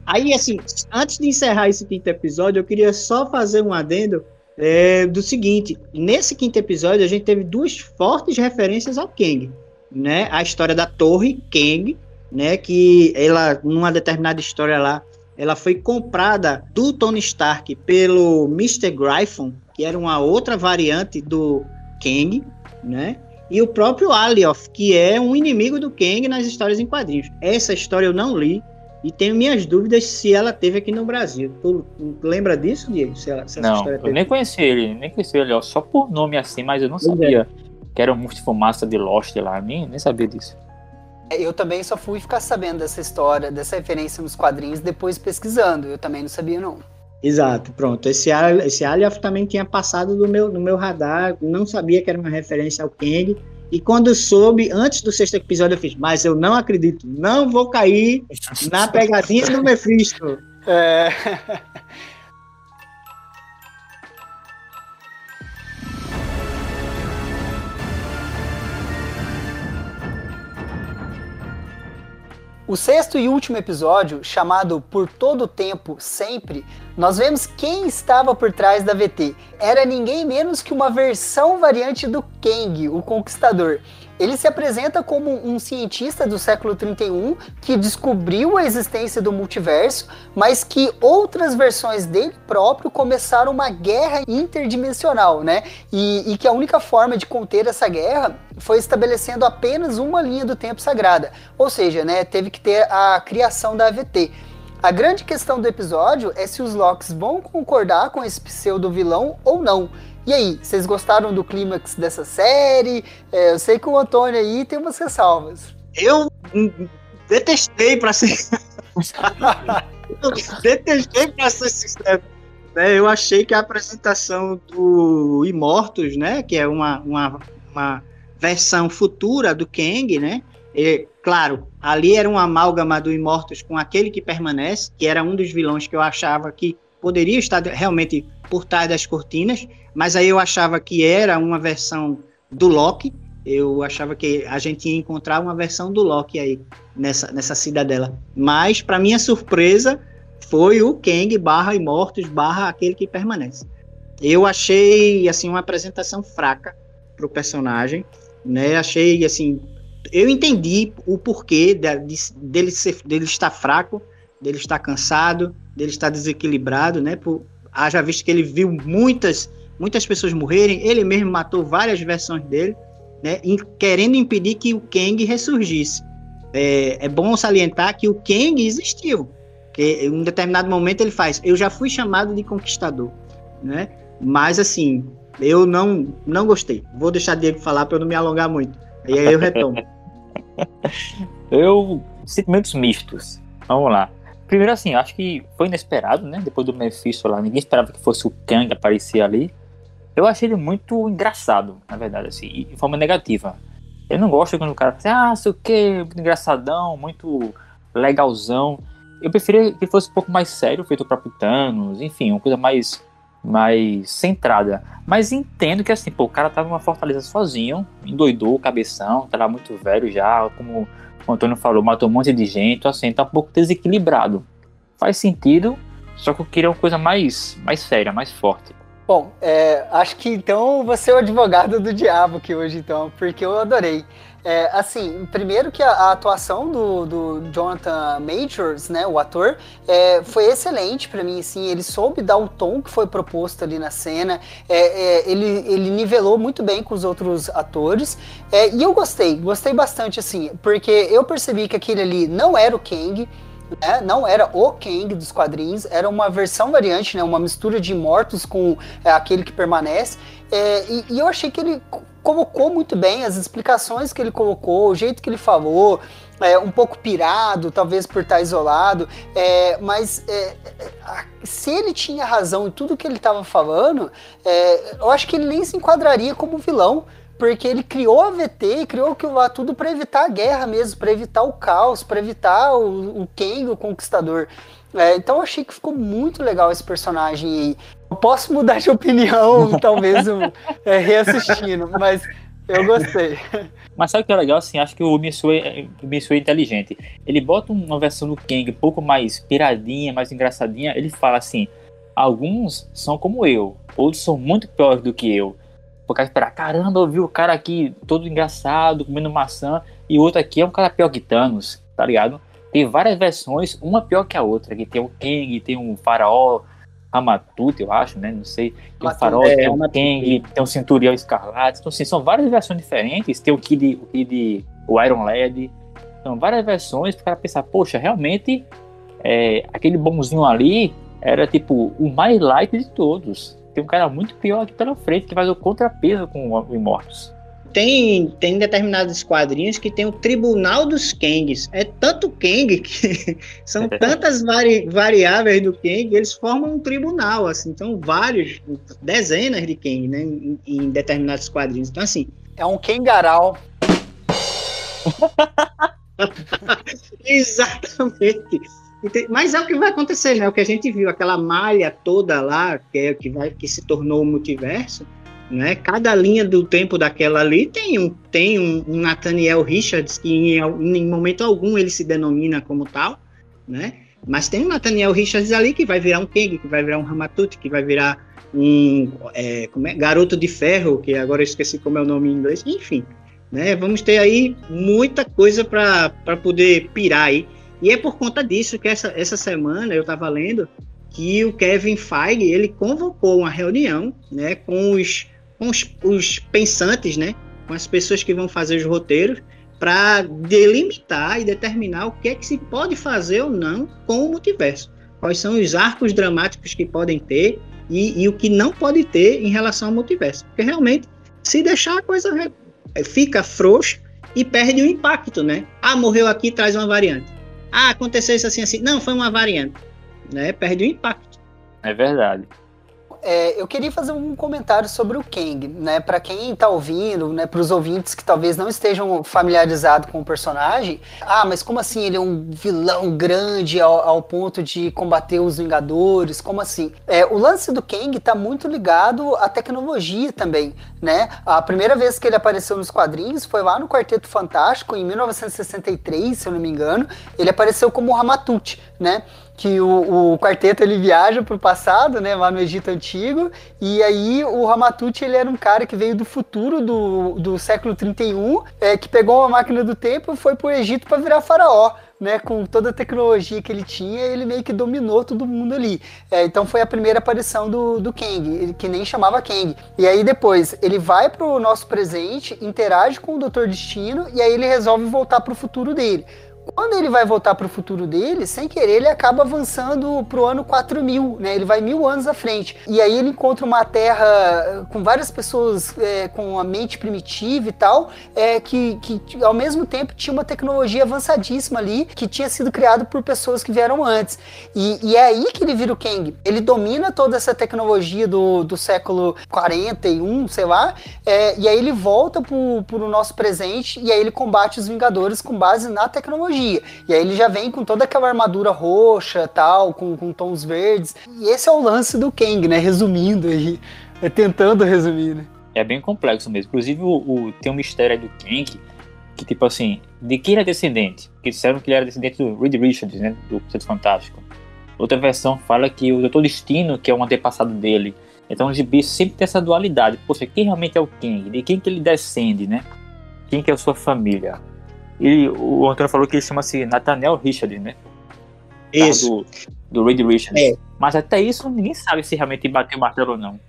Aí, assim, antes de encerrar esse quinto episódio, eu queria só fazer um adendo é, do seguinte: nesse quinto episódio, a gente teve duas fortes referências ao Kang, né? A história da Torre Kang, né? Que ela, numa determinada história lá, ela foi comprada do Tony Stark pelo Mr. Gryphon, que era uma outra variante do Kang, né? E o próprio Alioth, que é um inimigo do Kang nas histórias em quadrinhos. Essa história eu não li e tenho minhas dúvidas se ela teve aqui no Brasil. Tu lembra disso, Diego? Se ela, se não, eu nem conheci ele, nem conheci ele, ó, só por nome assim, mas eu não pois sabia é. que era um fumaça de Lost lá, nem, nem sabia disso. É, eu também só fui ficar sabendo dessa história, dessa referência nos quadrinhos depois pesquisando. Eu também não sabia, não. Exato, pronto. Esse, esse Alioth também tinha passado do meu, no meu radar, não sabia que era uma referência ao Kang. E quando soube, antes do sexto episódio, eu fiz, mas eu não acredito, não vou cair na pegadinha do Mephisto. É. O sexto e último episódio, chamado Por Todo Tempo, Sempre, nós vemos quem estava por trás da VT. Era ninguém menos que uma versão variante do Kang, o Conquistador. Ele se apresenta como um cientista do século 31 que descobriu a existência do multiverso, mas que outras versões dele próprio começaram uma guerra interdimensional, né? E, e que a única forma de conter essa guerra foi estabelecendo apenas uma linha do tempo sagrada. Ou seja, né, teve que ter a criação da AVT. A grande questão do episódio é se os Locks vão concordar com esse pseudo-vilão ou não. E aí, vocês gostaram do clímax dessa série? É, eu sei que o Antônio aí tem umas ressalvas. Eu detestei para ser. eu *laughs* detestei para ser. Né? Eu achei que a apresentação do Imortos, né? Que é uma, uma, uma versão futura do Kang, né? E, claro, ali era um amálgama do Imortos com aquele que permanece, que era um dos vilões que eu achava que poderia estar realmente por trás das cortinas, mas aí eu achava que era uma versão do Loki. Eu achava que a gente ia encontrar uma versão do Loki aí nessa, nessa cidadela. Mas, para minha surpresa, foi o Kang barra Imortos barra aquele que permanece. Eu achei assim uma apresentação fraca para o personagem, né? Achei assim, eu entendi o porquê de, de, dele ser, dele estar fraco, dele estar cansado, dele estar desequilibrado, né? Por, haja visto que ele viu muitas muitas pessoas morrerem, ele mesmo matou várias versões dele, né? querendo impedir que o Kang ressurgisse. É, é bom salientar que o Kang existiu, que em um determinado momento ele faz, eu já fui chamado de conquistador, né? Mas assim, eu não não gostei. Vou deixar Diego falar para eu não me alongar muito. E aí eu retomo. *laughs* eu sentimentos mistos. Vamos lá. Primeiro assim, acho que foi inesperado, né? Depois do Mephisto lá, ninguém esperava que fosse o Kang aparecer ali. Eu achei ele muito engraçado, na verdade, assim, de forma negativa. Eu não gosto quando o cara fala assim, ah, sei o que, muito engraçadão, muito legalzão. Eu preferia que fosse um pouco mais sério, feito próprio Thanos, enfim, uma coisa mais, mais centrada. Mas entendo que assim, pô, o cara tava numa fortaleza sozinho, endoidou o cabeção, lá muito velho já, como o Antônio falou, matou um monte de gente, assim, tá um pouco desequilibrado. Faz sentido, só que eu queria uma coisa mais, mais séria, mais forte. Bom, é, acho que então você é o advogado do diabo aqui hoje, então, porque eu adorei. É, assim, primeiro que a, a atuação do, do, Jonathan Majors, né, o ator, é, foi excelente para mim, assim, ele soube dar o tom que foi proposto ali na cena, é, é ele, ele nivelou muito bem com os outros atores, é, e eu gostei, gostei bastante, assim, porque eu percebi que aquele ali não era o Kang, né? não era o Kang dos quadrinhos, era uma versão variante, né? uma mistura de mortos com é, aquele que permanece. É, e, e, eu achei que ele colocou muito bem as explicações que ele colocou, o jeito que ele falou, é, um pouco pirado, talvez por estar isolado, é, mas é, é se ele tinha razão em tudo que ele estava falando, é, eu acho que ele nem se enquadraria como vilão, porque ele criou a VT, criou aquilo lá tudo para evitar a guerra mesmo, para evitar o caos, para evitar o, o Kang, o Conquistador. É, então eu achei que ficou muito legal esse personagem aí. Eu posso mudar de opinião, *laughs* talvez é, reassistindo, mas eu gostei. Mas sabe o que é legal? Assim, acho que o Mitsui, é, é inteligente. Ele bota uma versão do Kang um pouco mais piradinha, mais engraçadinha. Ele fala assim: alguns são como eu, outros são muito piores do que eu. Por causa esperar, caramba, eu vi o cara aqui todo engraçado, comendo maçã, e outro aqui é um cara pior que Thanos, tá ligado? Tem várias versões, uma pior que a outra. Que tem o Kang, tem um faraó Amatute, eu acho, né? Não sei. Tem o faraó, é, tem o Kang, tem o Centurião Escarlate. Então, assim, são várias versões diferentes. Tem o Kid, o, Kid, o Iron Lad. São várias versões para pensar, poxa, realmente é, aquele bonzinho ali era tipo o mais light de todos. Tem um cara muito pior aqui pela frente que faz o contrapeso com o Imortus tem, tem determinados quadrinhos que tem o Tribunal dos Kangs. É tanto Kang que *laughs* são *laughs* tantas vari, variáveis do Kang, eles formam um tribunal, assim, então vários, dezenas de Kang, né, em, em determinados quadrinhos. Então, assim. É um Kangaral. *laughs* Exatamente. Mas é o que vai acontecer, né? O que a gente viu, aquela malha toda lá, que, é, que, vai, que se tornou o multiverso, né? Cada linha do tempo daquela ali tem um, tem um, um Nathaniel Richards, que em, em, momento algum ele se denomina como tal, né? Mas tem um Nathaniel Richards ali que vai virar um Kang, que vai virar um Ramatut, que vai virar um é, é? garoto de ferro, que agora eu esqueci como é o nome em inglês, enfim. Né? Vamos ter aí muita coisa para poder pirar aí. E é por conta disso que essa, essa semana eu estava lendo que o Kevin Feige ele convocou uma reunião né, com os com os, os pensantes, né? Com as pessoas que vão fazer os roteiros, para delimitar e determinar o que é que se pode fazer ou não com o multiverso. Quais são os arcos dramáticos que podem ter e, e o que não pode ter em relação ao multiverso. Porque realmente, se deixar a coisa fica frouxa e perde o impacto, né? Ah, morreu aqui, traz uma variante. Ah, aconteceu isso assim, assim. Não, foi uma variante. Né? Perde o impacto. É verdade. É, eu queria fazer um comentário sobre o Kang, né? Para quem está ouvindo, né? Para os ouvintes que talvez não estejam familiarizados com o personagem. Ah, mas como assim ele é um vilão grande ao, ao ponto de combater os Vingadores? Como assim? É, o lance do Kang está muito ligado à tecnologia também, né? A primeira vez que ele apareceu nos quadrinhos foi lá no Quarteto Fantástico em 1963, se eu não me engano. Ele apareceu como Ramatut, né? Que o, o quarteto ele viaja para o passado, né, lá no Egito Antigo, e aí o Ramatut ele era um cara que veio do futuro do, do século 31, é, que pegou uma máquina do tempo e foi para o Egito para virar faraó. Né, com toda a tecnologia que ele tinha, ele meio que dominou todo mundo ali. É, então foi a primeira aparição do, do Kang, que nem chamava Kang. E aí depois ele vai pro nosso presente, interage com o Doutor Destino, e aí ele resolve voltar pro futuro dele. Quando ele vai voltar para o futuro dele, sem querer, ele acaba avançando para o ano 4000, né? Ele vai mil anos à frente. E aí ele encontra uma terra eh, com várias pessoas é, com a mente primitiva e tal, é, que, que ao mesmo tempo tinha uma tecnologia avançadíssima ali, que tinha sido criado por pessoas que vieram antes. E, e é aí que ele vira o Kang. Ele domina toda essa tecnologia do, do século 41, sei lá, é, e aí ele volta para o nosso presente e aí ele combate os Vingadores com base na tecnologia E aí ele já vem com toda aquela armadura roxa tal, com, com tons verdes. E esse é o lance do Kang, né? Resumindo aí, é tentando resumir, né? É bem complexo mesmo. Inclusive, o, o, tem um mistério do Kang, que tipo assim, de quem ele é descendente? Porque disseram que ele era descendente do Reed Richards, né? Do Conceito Fantástico. Outra versão fala que o Doutor Destino, que é um antepassado dele. Então o gibi sempre tem essa dualidade. Poxa, quem realmente é o Kang? De quem que ele descende, né? Quem que é a sua família? E o Antônio falou que ele chama-se Nathaniel Richard, né? Isso. Do, do Reed Richards. É. Mas até isso ninguém sabe se realmente bateu o martelo ou não.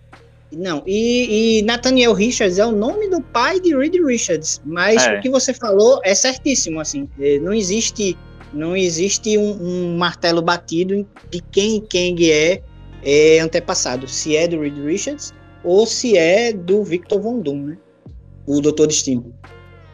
Não, e, e, Nathaniel Richards é o nome do pai de Reed Richards, mas é. o que você falou é certíssimo, assim, é, não existe não existe um, um martelo batido de quem Kang é, é, antepassado, se é do Reed Richards ou se é do Victor Von Doom, né? O Doutor Destino.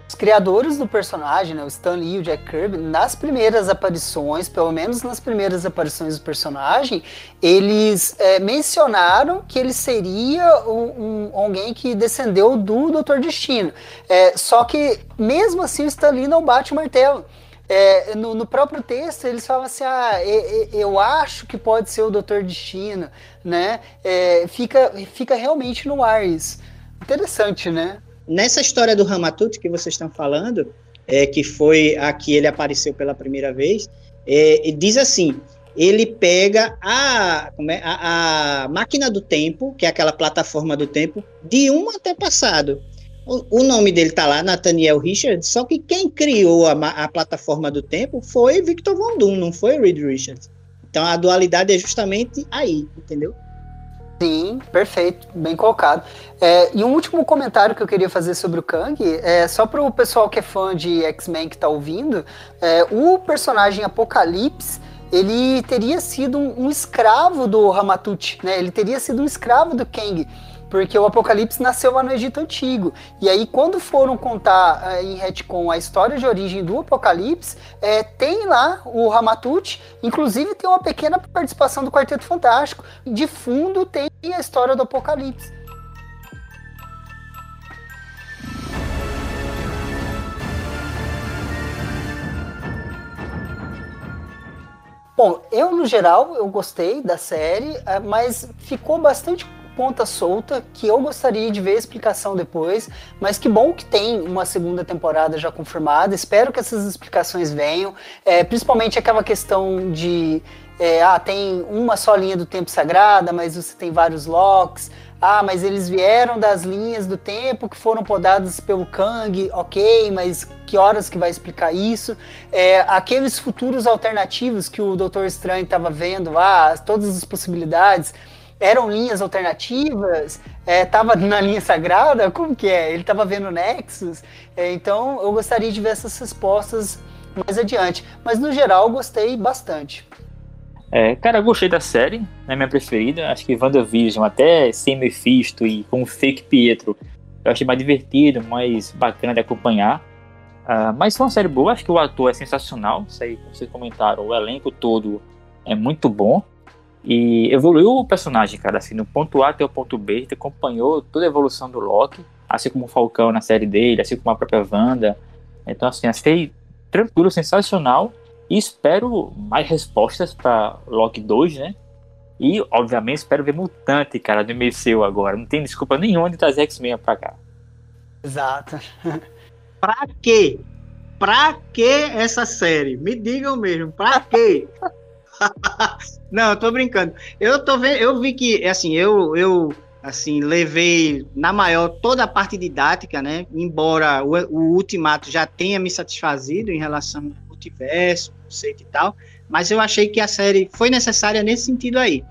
Os criadores do personagem, né, o Stan Lee e o Jack Kirby, nas primeiras aparições, pelo menos nas primeiras aparições do personagem, eles é, mencionaram que ele seria um, um, alguém que descendeu do Doutor Destino. É, só que, mesmo assim, o Stan Lee não bate o martelo. É, no, no, próprio texto eles falam assim, ah, eu acho que pode ser o Doutor Destino, né? É, fica, fica realmente no ar isso. Interessante, né? Nessa história do Ramatut que vocês estão falando, é, que foi a que ele apareceu pela primeira vez, é, diz assim: ele pega a, é, a, a, máquina do tempo, que é aquela plataforma do tempo, de um antepassado. O, o nome dele está lá, Nathaniel Richards, só que quem criou a, a plataforma do tempo foi Victor Von Doom, não foi Reed Richards. Então a dualidade é justamente aí, entendeu? Sim, perfeito, bem colocado. É, e um último comentário que eu queria fazer sobre o Kang, é só para o pessoal que é fã de X-Men que está ouvindo, é, o personagem Apocalipse, ele teria sido um, um escravo do Ramatut, né? Ele teria sido um escravo do Kang porque o Apocalipse nasceu lá no Egito Antigo. E aí, quando foram contar é, em retcon a história de origem do Apocalipse, é, tem lá o Ramatut, inclusive tem uma pequena participação do Quarteto Fantástico. De fundo tem a história do Apocalipse. Bom, eu no geral eu gostei da série, é, mas ficou bastante ponta solta que eu gostaria de ver a explicação depois, mas que bom que tem uma segunda temporada já confirmada. Espero que essas explicações venham, é, principalmente aquela questão de é, ah, tem uma só linha do tempo sagrada, mas você tem vários locks. Ah, mas eles vieram das linhas do tempo que foram podadas pelo Kang, ok, mas que horas que vai explicar isso? É, aqueles futuros alternativos que o Doutor Estranho estava vendo lá, todas as possibilidades eram linhas alternativas? Estava é, na linha sagrada? Como que é? Ele estava vendo Nexus? É, então eu gostaria de ver essas respostas mais adiante. Mas no geral, gostei bastante. É, cara, eu gostei da série, é minha preferida. Acho que WandaVision, até sem Mephisto e com o Fake Pietro, eu achei mais divertido, mais bacana de acompanhar. Uh, mas foi uma série boa, acho que o ator é sensacional. Isso aí, como vocês comentaram, o elenco todo é muito bom. E evoluiu o personagem, cara, assim, no ponto A até o ponto B, ele acompanhou toda a evolução do Loki, assim como o Falcão na série dele, assim como a própria Wanda. Então, assim, achei tranquilo, sensacional. E espero mais respostas para Loki 2, né? E, obviamente, espero ver Mutante, cara, do MCU agora. Não tem desculpa nenhuma de trazer X-Men pra cá. Exato. *laughs* pra quê? Pra que essa série? Me digam mesmo, pra quê? Não, eu tô brincando. Eu tô vendo, eu vi que, assim, eu, eu assim, levei na maior toda a parte didática, né? Embora o, o Ultimato já tenha me satisfazido em relação ao multiverso, conceito e tal, mas eu achei que a série foi necessária nesse sentido aí,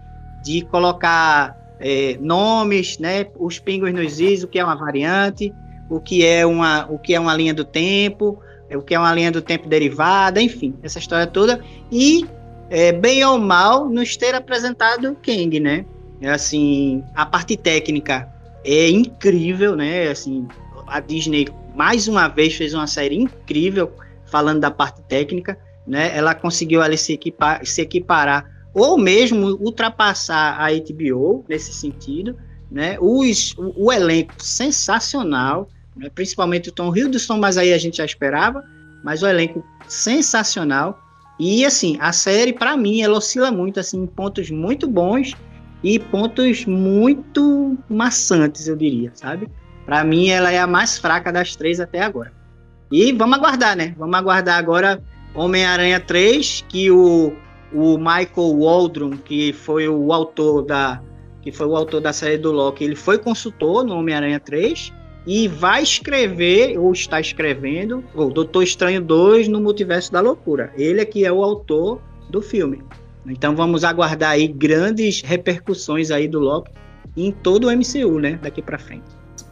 de colocar é, nomes, né? Os pingos nos is, o que é uma variante, o que é uma, o que é uma linha do tempo, o que é uma linha do tempo derivada, enfim, essa história toda. E, é, bem ou mal, nos ter apresentado Kang, né? É assim, a parte técnica é incrível, né? Assim, a Disney mais uma vez fez uma série incrível falando da parte técnica, né? Ela conseguiu ali se, equipar, se equiparar ou mesmo ultrapassar a HBO nesse sentido, né? Os, o, o elenco sensacional, né? principalmente o Tom Hiddleston, mas aí a gente já esperava, mas o elenco sensacional. E assim, a série para mim ela oscila muito assim em pontos muito bons e pontos muito maçantes, eu diria, sabe? Para mim, ela é a mais fraca das três até agora. E vamos aguardar, né? Vamos aguardar agora Homem-Aranha 3, que o, o Michael Waldron, que foi o autor da que foi o autor da série do Loki, ele foi consultor no Homem-Aranha 3 e vai escrever, ou está escrevendo, o Doutor Estranho 2 no Multiverso da Loucura. Ele é que é o autor do filme. Então vamos aguardar aí grandes repercussões aí do Loki em todo o MCU, né, daqui para frente.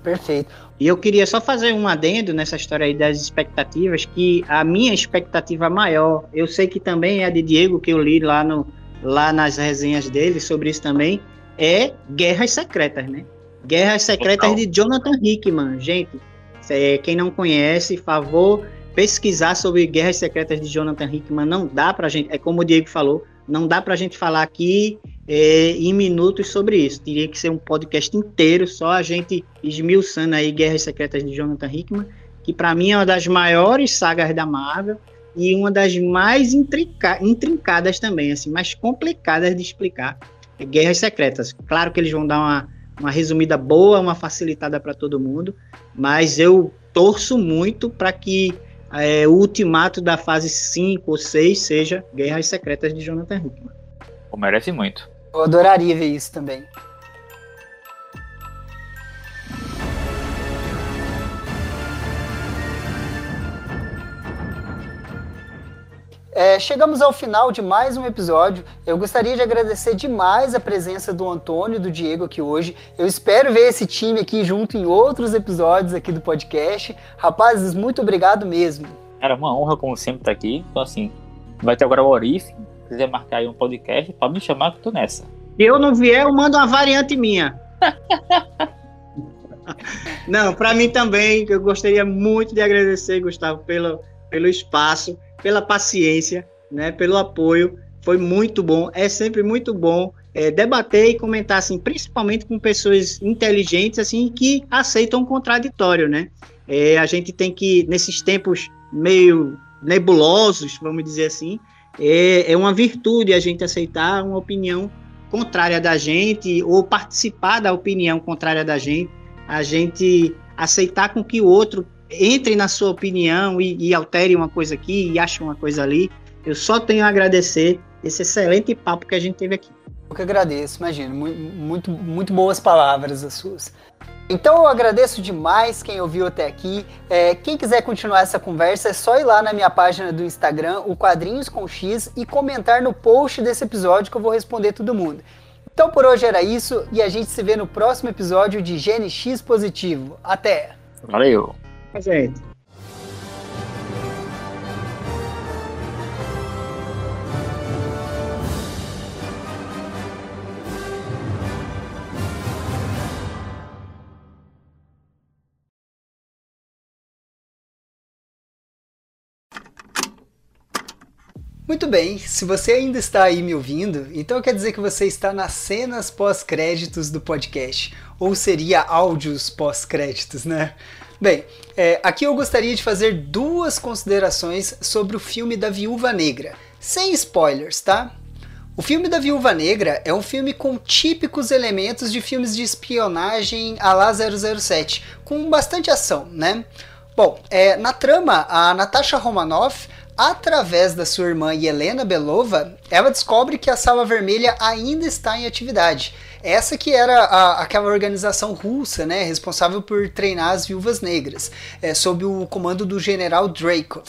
Perfeito. E eu queria só fazer um adendo nessa história aí das expectativas, que a minha expectativa maior, eu sei que também é a de Diego, que eu li lá, no, lá nas resenhas dele sobre isso também, é Guerras Secretas, né? Guerras Secretas Total. de Jonathan Hickman. Gente, quem não conhece, favor pesquisar sobre Guerras Secretas de Jonathan Hickman. Não dá pra gente, é como o Diego falou, não dá para a gente falar aqui é, em minutos sobre isso. Teria que ser um podcast inteiro, só a gente esmiuçando aí Guerras Secretas de Jonathan Hickman, que para mim é uma das maiores sagas da Marvel e uma das mais intrinca intrincadas também, assim, mais complicadas de explicar. É Guerras Secretas. Claro que eles vão dar uma, uma resumida boa, uma facilitada para todo mundo, mas eu torço muito para que é, o ultimato da fase 5 ou 6 seja Guerras Secretas de Jonathan Hickman. Merece muito. Eu adoraria ver isso também. É, chegamos ao final de mais um episódio. Eu gostaria de agradecer demais a presença do Antônio e do Diego aqui hoje. Eu espero ver esse time aqui junto em outros episódios aqui do podcast. Rapazes, muito obrigado mesmo. Era uma honra, como sempre, estar aqui. Então, assim, vai ter agora o Orif. Se quiser marcar aí um podcast, pode me chamar que eu tô nessa. Se eu não vier, eu mando uma variante minha. *laughs* não, para mim também, eu gostaria muito de agradecer, Gustavo, pelo, pelo espaço pela paciência, né, pelo apoio. Foi muito bom. É sempre muito bom é, debater e comentar, assim, principalmente com pessoas inteligentes, assim, que aceitam o contraditório, né? É, a gente tem que, nesses tempos meio nebulosos, vamos dizer assim, é, é uma virtude a gente aceitar uma opinião contrária da gente ou participar da opinião contrária da gente, a gente aceitar com que o outro entre na sua opinião e, e altere uma coisa aqui e ache uma coisa ali. Eu só tenho a agradecer esse excelente papo que a gente teve aqui. Eu que agradeço, imagino. Muito, muito boas palavras as suas. Então eu agradeço demais quem ouviu até aqui. É, quem quiser continuar essa conversa é só ir lá na minha página do Instagram, o Quadrinhos com X, e comentar no post desse episódio que eu vou responder todo mundo. Então por hoje era isso e a gente se vê no próximo episódio de GNX Positivo. Até! Valeu! Gente. Muito bem, se você ainda está aí me ouvindo, então quer dizer que você está nas cenas pós-créditos do podcast, ou seria áudios pós-créditos, né? Bem, é, aqui eu gostaria de fazer duas considerações sobre o filme da Viúva Negra, sem spoilers, tá? O filme da Viúva Negra é um filme com típicos elementos de filmes de espionagem a lá 007, com bastante ação, né? Bom, é, na trama, a Natasha Romanoff através da sua irmã Helena Belova, ela descobre que a Sala Vermelha ainda está em atividade. Essa que era a, aquela organização russa, né, responsável por treinar as viúvas negras, é, sob o comando do general Dracov.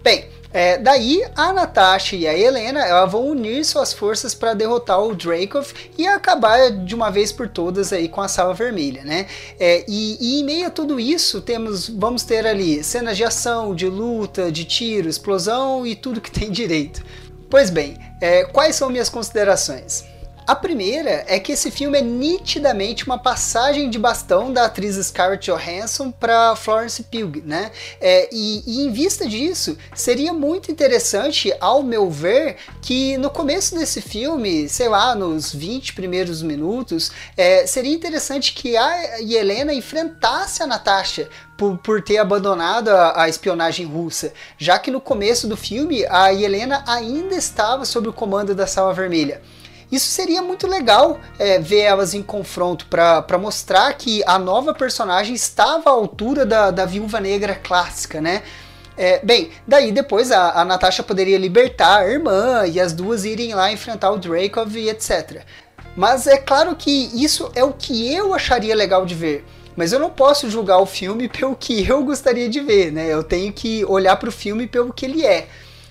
Bem, é, daí a Natasha e a Helena ela vão unir suas forças para derrotar o Dracov e acabar de uma vez por todas aí com a Sala Vermelha, né? É, e, e, em meio a tudo isso temos, vamos ter ali cenas de ação, de luta, de tiro, explosão e tudo que tem direito. Pois bem, é, quais são minhas considerações? A primeira é que esse filme é nitidamente uma passagem de bastão da atriz Scarlett Johansson para Florence Pugh, né? É, e, e, em vista disso, seria muito interessante, ao meu ver, que no começo desse filme, sei lá, nos 20 primeiros minutos, é, seria interessante que a Helena enfrentasse a Natasha, por, por, ter abandonado a, a, espionagem russa, já que no começo do filme a Helena ainda estava sob o comando da Sala Vermelha. Isso seria muito legal é, ver elas em confronto para mostrar que a nova personagem estava à altura da, da viúva negra clássica, né? É, bem, daí depois a, a Natasha poderia libertar a irmã e as duas irem lá enfrentar o Dracov e etc. Mas é claro que isso é o que eu acharia legal de ver. Mas eu não posso julgar o filme *laughs* pelo que eu gostaria de ver, né? Eu tenho que olhar para o filme pelo que ele é.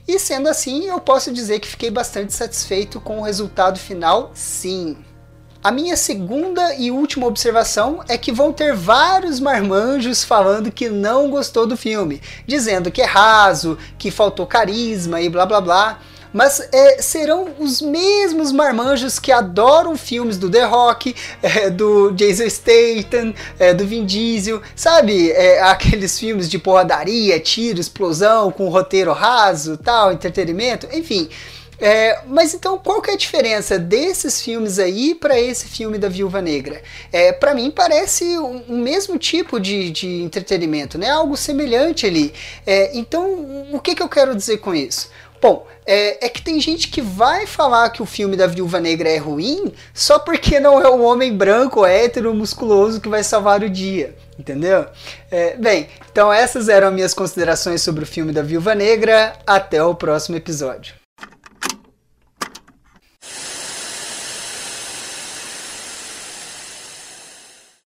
E sendo assim, eu posso dizer que fiquei bastante satisfeito com o resultado final, sim. A minha segunda e última observação é que vão ter vários marmanjos falando que não gostou do filme, dizendo que é raso, que faltou carisma e blá blá blá mas é, serão os mesmos marmanjos que adoram filmes do The Rock, é, do Jason Statham, é, do Vin Diesel, sabe? É, aqueles filmes de porradaria, tiro, explosão, com roteiro raso, tal, entretenimento, enfim. É, mas então qual que é a diferença desses filmes aí para esse filme da Viúva Negra? É, para mim parece o um, mesmo tipo de, de entretenimento, né? Algo semelhante ali. É, então o que, que eu quero dizer com isso? Bom, é, é, que tem gente que vai falar que o filme da Viúva Negra é ruim só porque não é o homem branco, hétero, musculoso que vai salvar o dia, entendeu? É, bem, então essas eram minhas considerações sobre o filme da Viúva Negra. Até o próximo episódio.